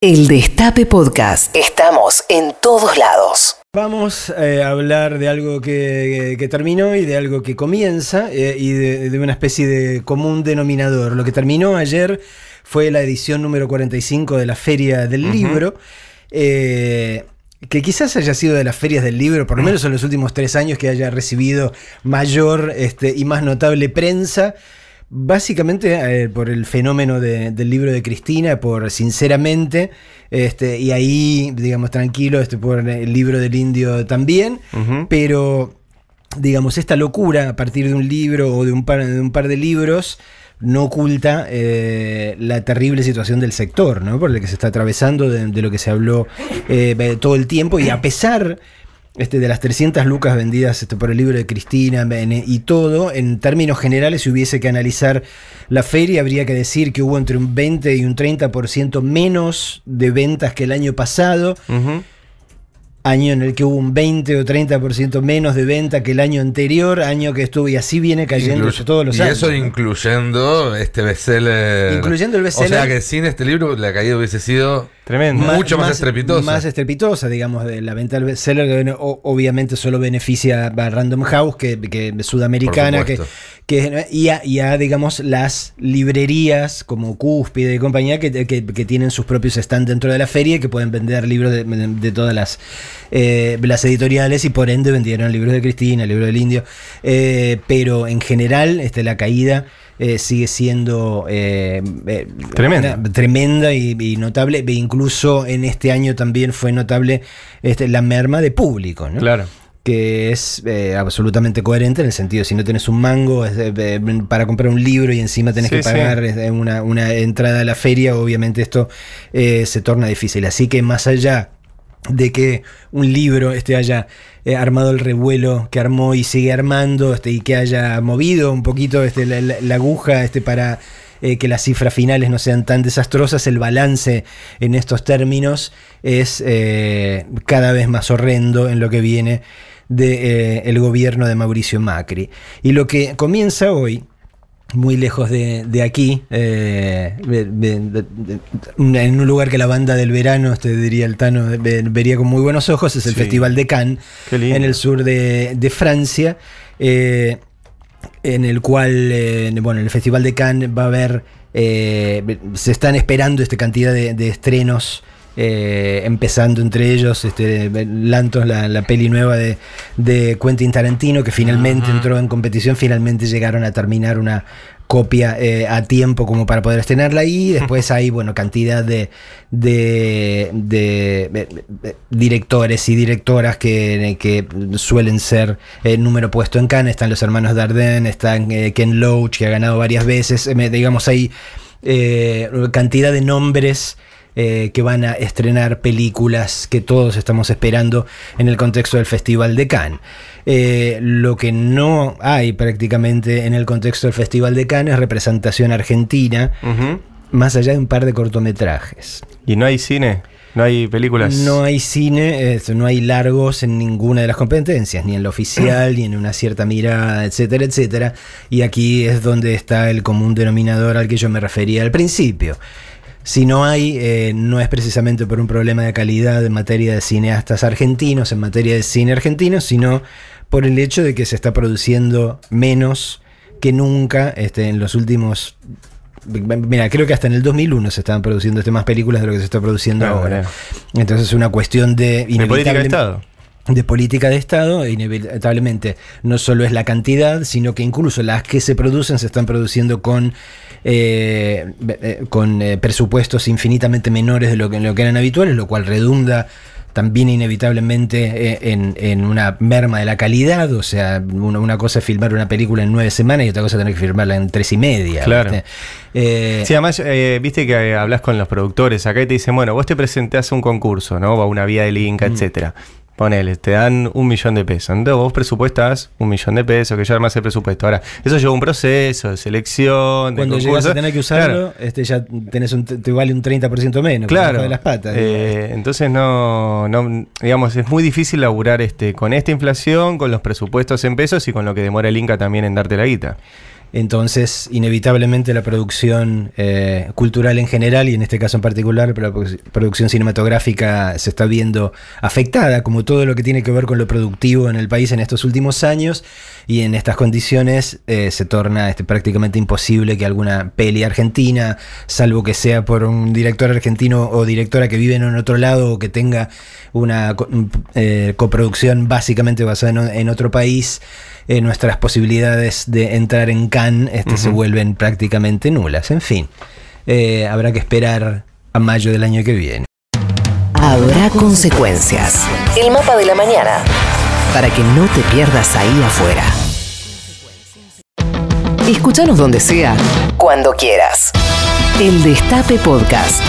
El Destape Podcast. Estamos en todos lados. Vamos eh, a hablar de algo que, que terminó y de algo que comienza eh, y de, de una especie de común denominador. Lo que terminó ayer fue la edición número 45 de la Feria del Libro. eh, que quizás haya sido de las ferias del libro, por lo menos en los últimos tres años, que haya recibido mayor este, y más notable prensa. Básicamente eh, por el fenómeno de- del libro de Cristina, por sinceramente, este, y ahí, digamos, tranquilo, este, por el libro del indio también, pero, digamos, esta locura a partir de un libro o de un par de, un par de libros no oculta eh, la terrible situación del sector, ¿no? Por el que se está atravesando, de, de lo que se habló eh, todo el tiempo, y a pesar este, de las 300 lucas vendidas este, por el libro de Cristina y todo, en términos generales, si hubiese que analizar la feria, habría que decir que hubo entre un 20 y un 30% menos de ventas que el año pasado. Año en el que hubo un 20 o 30% menos de venta que el año anterior, año que estuvo y así viene cayendo Incluye- todos los y años. eso ¿no? incluyendo este bestseller. Incluyendo el bestseller. O sea que sin este libro la caída hubiese sido Tremendo. Mucho más, estrepitosa. Más estrepitosa, digamos, de la venta del bestseller, que obviamente solo beneficia a Random House, que, que sudamericana, que, que, y, a, y a, digamos, las librerías como Cúspide y compañía, que, que- que tienen sus propios stands dentro de la feria y que pueden vender libros de, de- de todas las, eh, las editoriales y por ende vendieron libros de Cristina, el libro del Indio. Eh, pero en general, este, la caída... eh, sigue siendo Tremenda. una- tremenda y, y notable. E incluso en este año también fue notable este, la merma de público, ¿no? Claro. que es eh, absolutamente coherente en el sentido, si no tenés un mango es, eh, para comprar un libro y encima tenés Sí, que pagar sí. una, una entrada a la feria, obviamente esto eh, se torna difícil. Así que más allá de que un libro este, haya eh, armado el revuelo que armó y sigue armando este, y que haya movido un poquito este, la, aguja este, para eh, que las cifras finales no sean tan desastrosas, el balance en estos términos es eh, cada vez más horrendo en lo que viene del gobierno de Mauricio Macri. Y lo que comienza hoy, muy lejos de, de aquí, eh, de- de- en un lugar que la banda del verano, este diría el Tano, ve- vería con muy buenos ojos, es el Sí. Festival de Cannes, en el sur de, de Francia, eh, en el cual, eh, bueno, en el Festival de Cannes va a haber, se están esperando esta cantidad de estrenos. Eh, empezando entre ellos este, Lantos, la, la peli nueva de, de Quentin Tarantino, que finalmente entró en competición, finalmente llegaron a terminar una copia eh, a tiempo como para poder estrenarla. Y después hay bueno cantidad de, de, de- de- de directores y directoras que, que suelen ser el número puesto en Cannes. Están los hermanos Dardenne están eh, Ken Loach que ha ganado varias veces. Eh, digamos hay eh, cantidad de nombres eh, que van a estrenar películas que todos estamos esperando en el contexto del Festival de Cannes. Eh, lo que no hay prácticamente en el contexto del Festival de Cannes es representación argentina, más allá de un par de cortometrajes. ¿Y no hay cine? ¿No hay películas? No hay cine, eh, no hay largos en ninguna de las competencias, ni en lo oficial, ni en una cierta mirada, etcétera, etcétera. Y aquí es donde está el común denominador al que yo me refería al principio. Si no hay, eh, no es precisamente por un problema de calidad en materia de cineastas argentinos, en materia de cine argentino, sino por el hecho de que se está produciendo menos que nunca este, en los últimos... Mira, creo que hasta en el 2001 se estaban produciendo este, más películas de lo que se está produciendo Ah, ahora. bueno. Entonces es una cuestión de... De política de inevitable- Estado. De política de Estado, e inevitablemente no solo es la cantidad, sino que incluso las que se producen se están produciendo con, eh, eh, con eh, presupuestos infinitamente menores de lo que, lo que eran habituales, lo cual redunda también inevitablemente eh, en, en una merma de la calidad, o sea, una, una cosa es filmar una película en nueve semanas y otra cosa es tener que filmarla en tres y media. Claro. ¿viste? Eh, Sí, además, eh, viste que hablas con los productores acá y te dicen, bueno, vos te presentás a un concurso, ¿no? A una vía del Inca, Mm. etcétera. Ponele, te dan un millón de pesos. Entonces vos presupuestás un millón de pesos, que ya armás el presupuesto. Ahora, eso lleva un proceso de selección, de cuando llegas a tener que Claro. usarlo, este ya tenés un, te vale un 30% menos. Claro. de las patas. Eh, entonces no, no, digamos, es muy difícil laburar este, con esta inflación, con los presupuestos en pesos y con lo que demora el Inca también en darte la guita. Entonces, inevitablemente la producción eh, cultural en general y en este caso en particular, la produ- producción cinematográfica se está viendo afectada, como todo lo que tiene que ver con lo productivo en el país en estos últimos años. Y en estas condiciones eh, se torna este, prácticamente imposible que alguna peli argentina, salvo que sea por un director argentino o directora que vive en otro lado o que tenga una eh, coproducción básicamente basada en, en otro país, nuestras posibilidades de entrar en Este, se vuelven prácticamente nulas. En fin, eh, habrá que esperar a mayo del año que viene. Habrá consecuencias. El mapa de la mañana. Para que no te pierdas ahí afuera. Escúchanos donde sea, cuando quieras. El Destape Podcast.